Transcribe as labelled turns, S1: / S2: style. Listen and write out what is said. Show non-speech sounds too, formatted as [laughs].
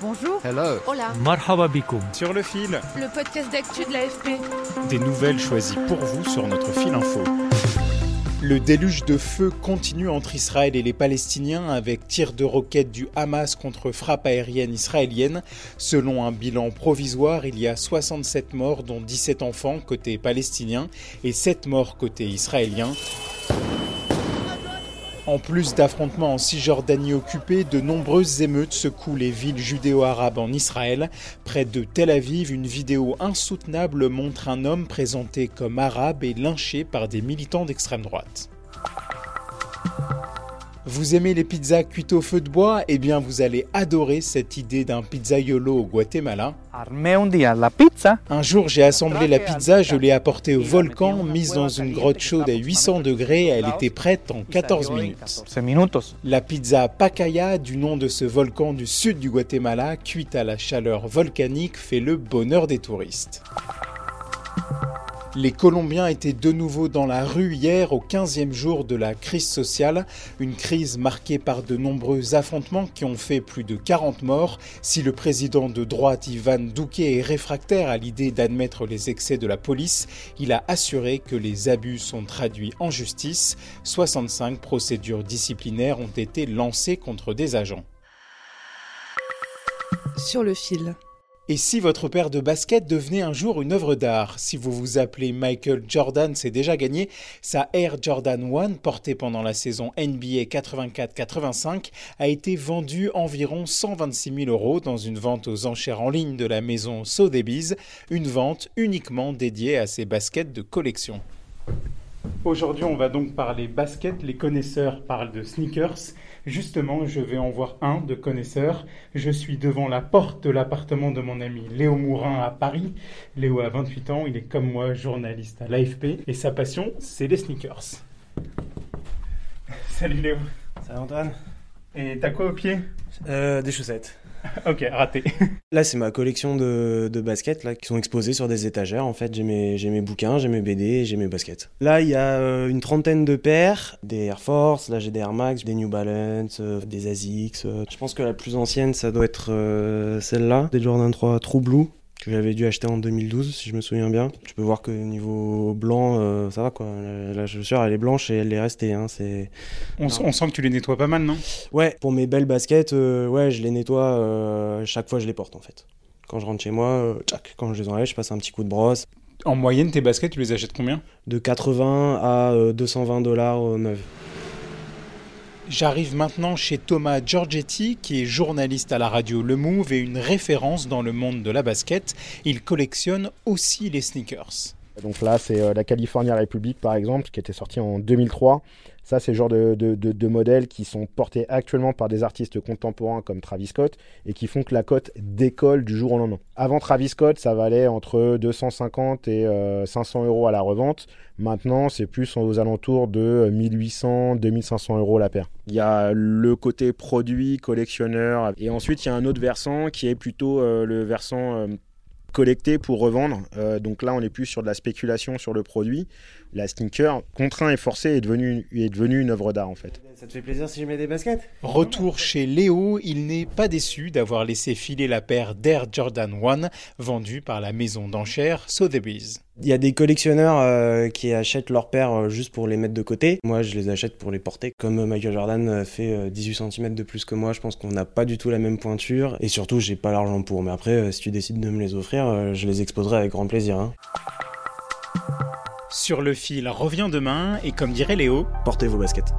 S1: Bonjour.
S2: Hello.
S1: Hola.
S3: Marhaba bikoum.
S4: Sur le fil,
S1: Le podcast d'actu de l'AFP.
S4: des nouvelles choisies pour vous sur notre fil info. Le déluge de feu continue entre Israël et les Palestiniens avec tirs de roquettes du Hamas contre frappe aérienne israélienne. Selon un bilan provisoire, il y a 67 morts dont 17 enfants côté palestinien et 7 morts côté israélien. En plus d'affrontements en Cisjordanie occupée, de nombreuses émeutes secouent les villes judéo-arabes en Israël. Près de Tel Aviv, une vidéo insoutenable montre un homme présenté comme arabe et lynché par des militants d'extrême droite. Vous aimez les pizzas cuites au feu de bois? Eh bien, vous allez adorer cette idée d'un pizzaiolo au Guatemala.
S3: Armé un día la pizza.
S4: Un jour, j'ai assemblé la pizza, je l'ai apportée au volcan, mise dans une grotte chaude à 800 degrés, elle était prête en 14 minutes.
S3: 14 minutos.
S4: La pizza Pacaya, du nom de ce volcan du sud du Guatemala, cuite à la chaleur volcanique, fait le bonheur des touristes. Les Colombiens étaient de nouveau dans la rue hier au 15e jour de la crise sociale, une crise marquée par de nombreux affrontements qui ont fait plus de 40 morts. Si le président de droite Ivan Duque est réfractaire à l'idée d'admettre les excès de la police, il a assuré que les abus sont traduits en justice. 65 procédures disciplinaires ont été lancées contre des agents.
S1: Sur le fil.
S4: Et si votre paire de baskets devenait un jour une œuvre d'art Si vous vous appelez Michael Jordan, c'est déjà gagné. Sa Air Jordan 1, portée pendant la saison NBA 84-85, a été vendue environ 126 000 euros dans une vente aux enchères en ligne de la maison Sotheby's, une vente uniquement dédiée à ces baskets de collection. Aujourd'hui, on va donc parler basket. Les connaisseurs parlent de sneakers. Justement, je vais en voir un de connaisseur. Je suis devant la porte de l'appartement de mon ami Léo Mourin à Paris. Léo a 28 ans, il est comme moi journaliste à l'AFP et sa passion, c'est les sneakers. Salut Léo.
S5: Salut Antoine?
S4: Et t'as quoi au pied?
S5: Euh, des chaussettes. [laughs]
S4: Ok, raté. [laughs]
S5: Là, c'est ma collection de, baskets là, qui sont exposées sur des étagères. En fait, j'ai mes, bouquins, j'ai mes BD, j'ai mes baskets. Là, il y a euh, une trentaine de paires, des Air Force, là j'ai des Air Max, des New Balance, euh, des Asics. euh. Je pense que la plus ancienne, ça doit être celle-là, des Jordan 3 True Blue que j'avais dû acheter en 2012 si je me souviens bien. Tu peux voir que niveau blanc, euh, ça va quoi. La, la chaussure elle est blanche et elle est restée. Hein. C'est
S4: On, on sent que tu les nettoies pas mal, non?
S5: Ouais, pour mes belles baskets, euh, ouais, je les nettoie euh, chaque fois je les porte en fait. Quand je rentre chez moi, tchac, quand je les enlève, je passe un petit coup de brosse.
S4: En moyenne, tes baskets, tu les achètes combien?
S5: De 80 à euh, 220 dollars neuves.
S4: J'arrive maintenant chez Thomas Giorgetti, qui est journaliste à la radio Le Move et une référence dans le monde de la basket. Il collectionne aussi les sneakers.
S6: Donc là, c'est euh, la California Republic, par exemple, qui était sortie en 2003. Ça, c'est le genre de, de, de- modèles qui sont portés actuellement par des artistes contemporains comme Travis Scott et qui font que la cote décolle du jour au lendemain. Avant Travis Scott, ça valait entre 250 et euh, 500 euros à la revente. Maintenant, c'est plus aux alentours de 1800, 2500 euros la paire. Il y a le côté produit, collectionneur, et ensuite il y a un autre versant qui est plutôt euh, le versant euh, collecté pour revendre. Euh, donc là, on est plus sur de la spéculation sur le produit. La sneaker, contraint et forcé, est devenue est devenue une œuvre d'art en fait.
S5: Ça te fait plaisir si je mets des baskets?
S4: Retour chez Léo, il n'est pas déçu d'avoir laissé filer la paire d'Air Jordan 1 vendue par la maison d'enchères Sotheby's.
S5: Il y a des collectionneurs euh, qui achètent leurs paires euh, juste pour les mettre de côté. Moi, je les achète pour les porter. Comme euh, Michael Jordan fait euh, 18 cm de plus que moi, je pense qu'on n'a pas du tout la même pointure. Et surtout, j'ai pas l'argent pour. Mais après, si tu décides de me les offrir, je les exposerai avec grand plaisir. hein.
S4: Sur le fil revient demain et comme dirait Léo,
S5: Portez vos baskets.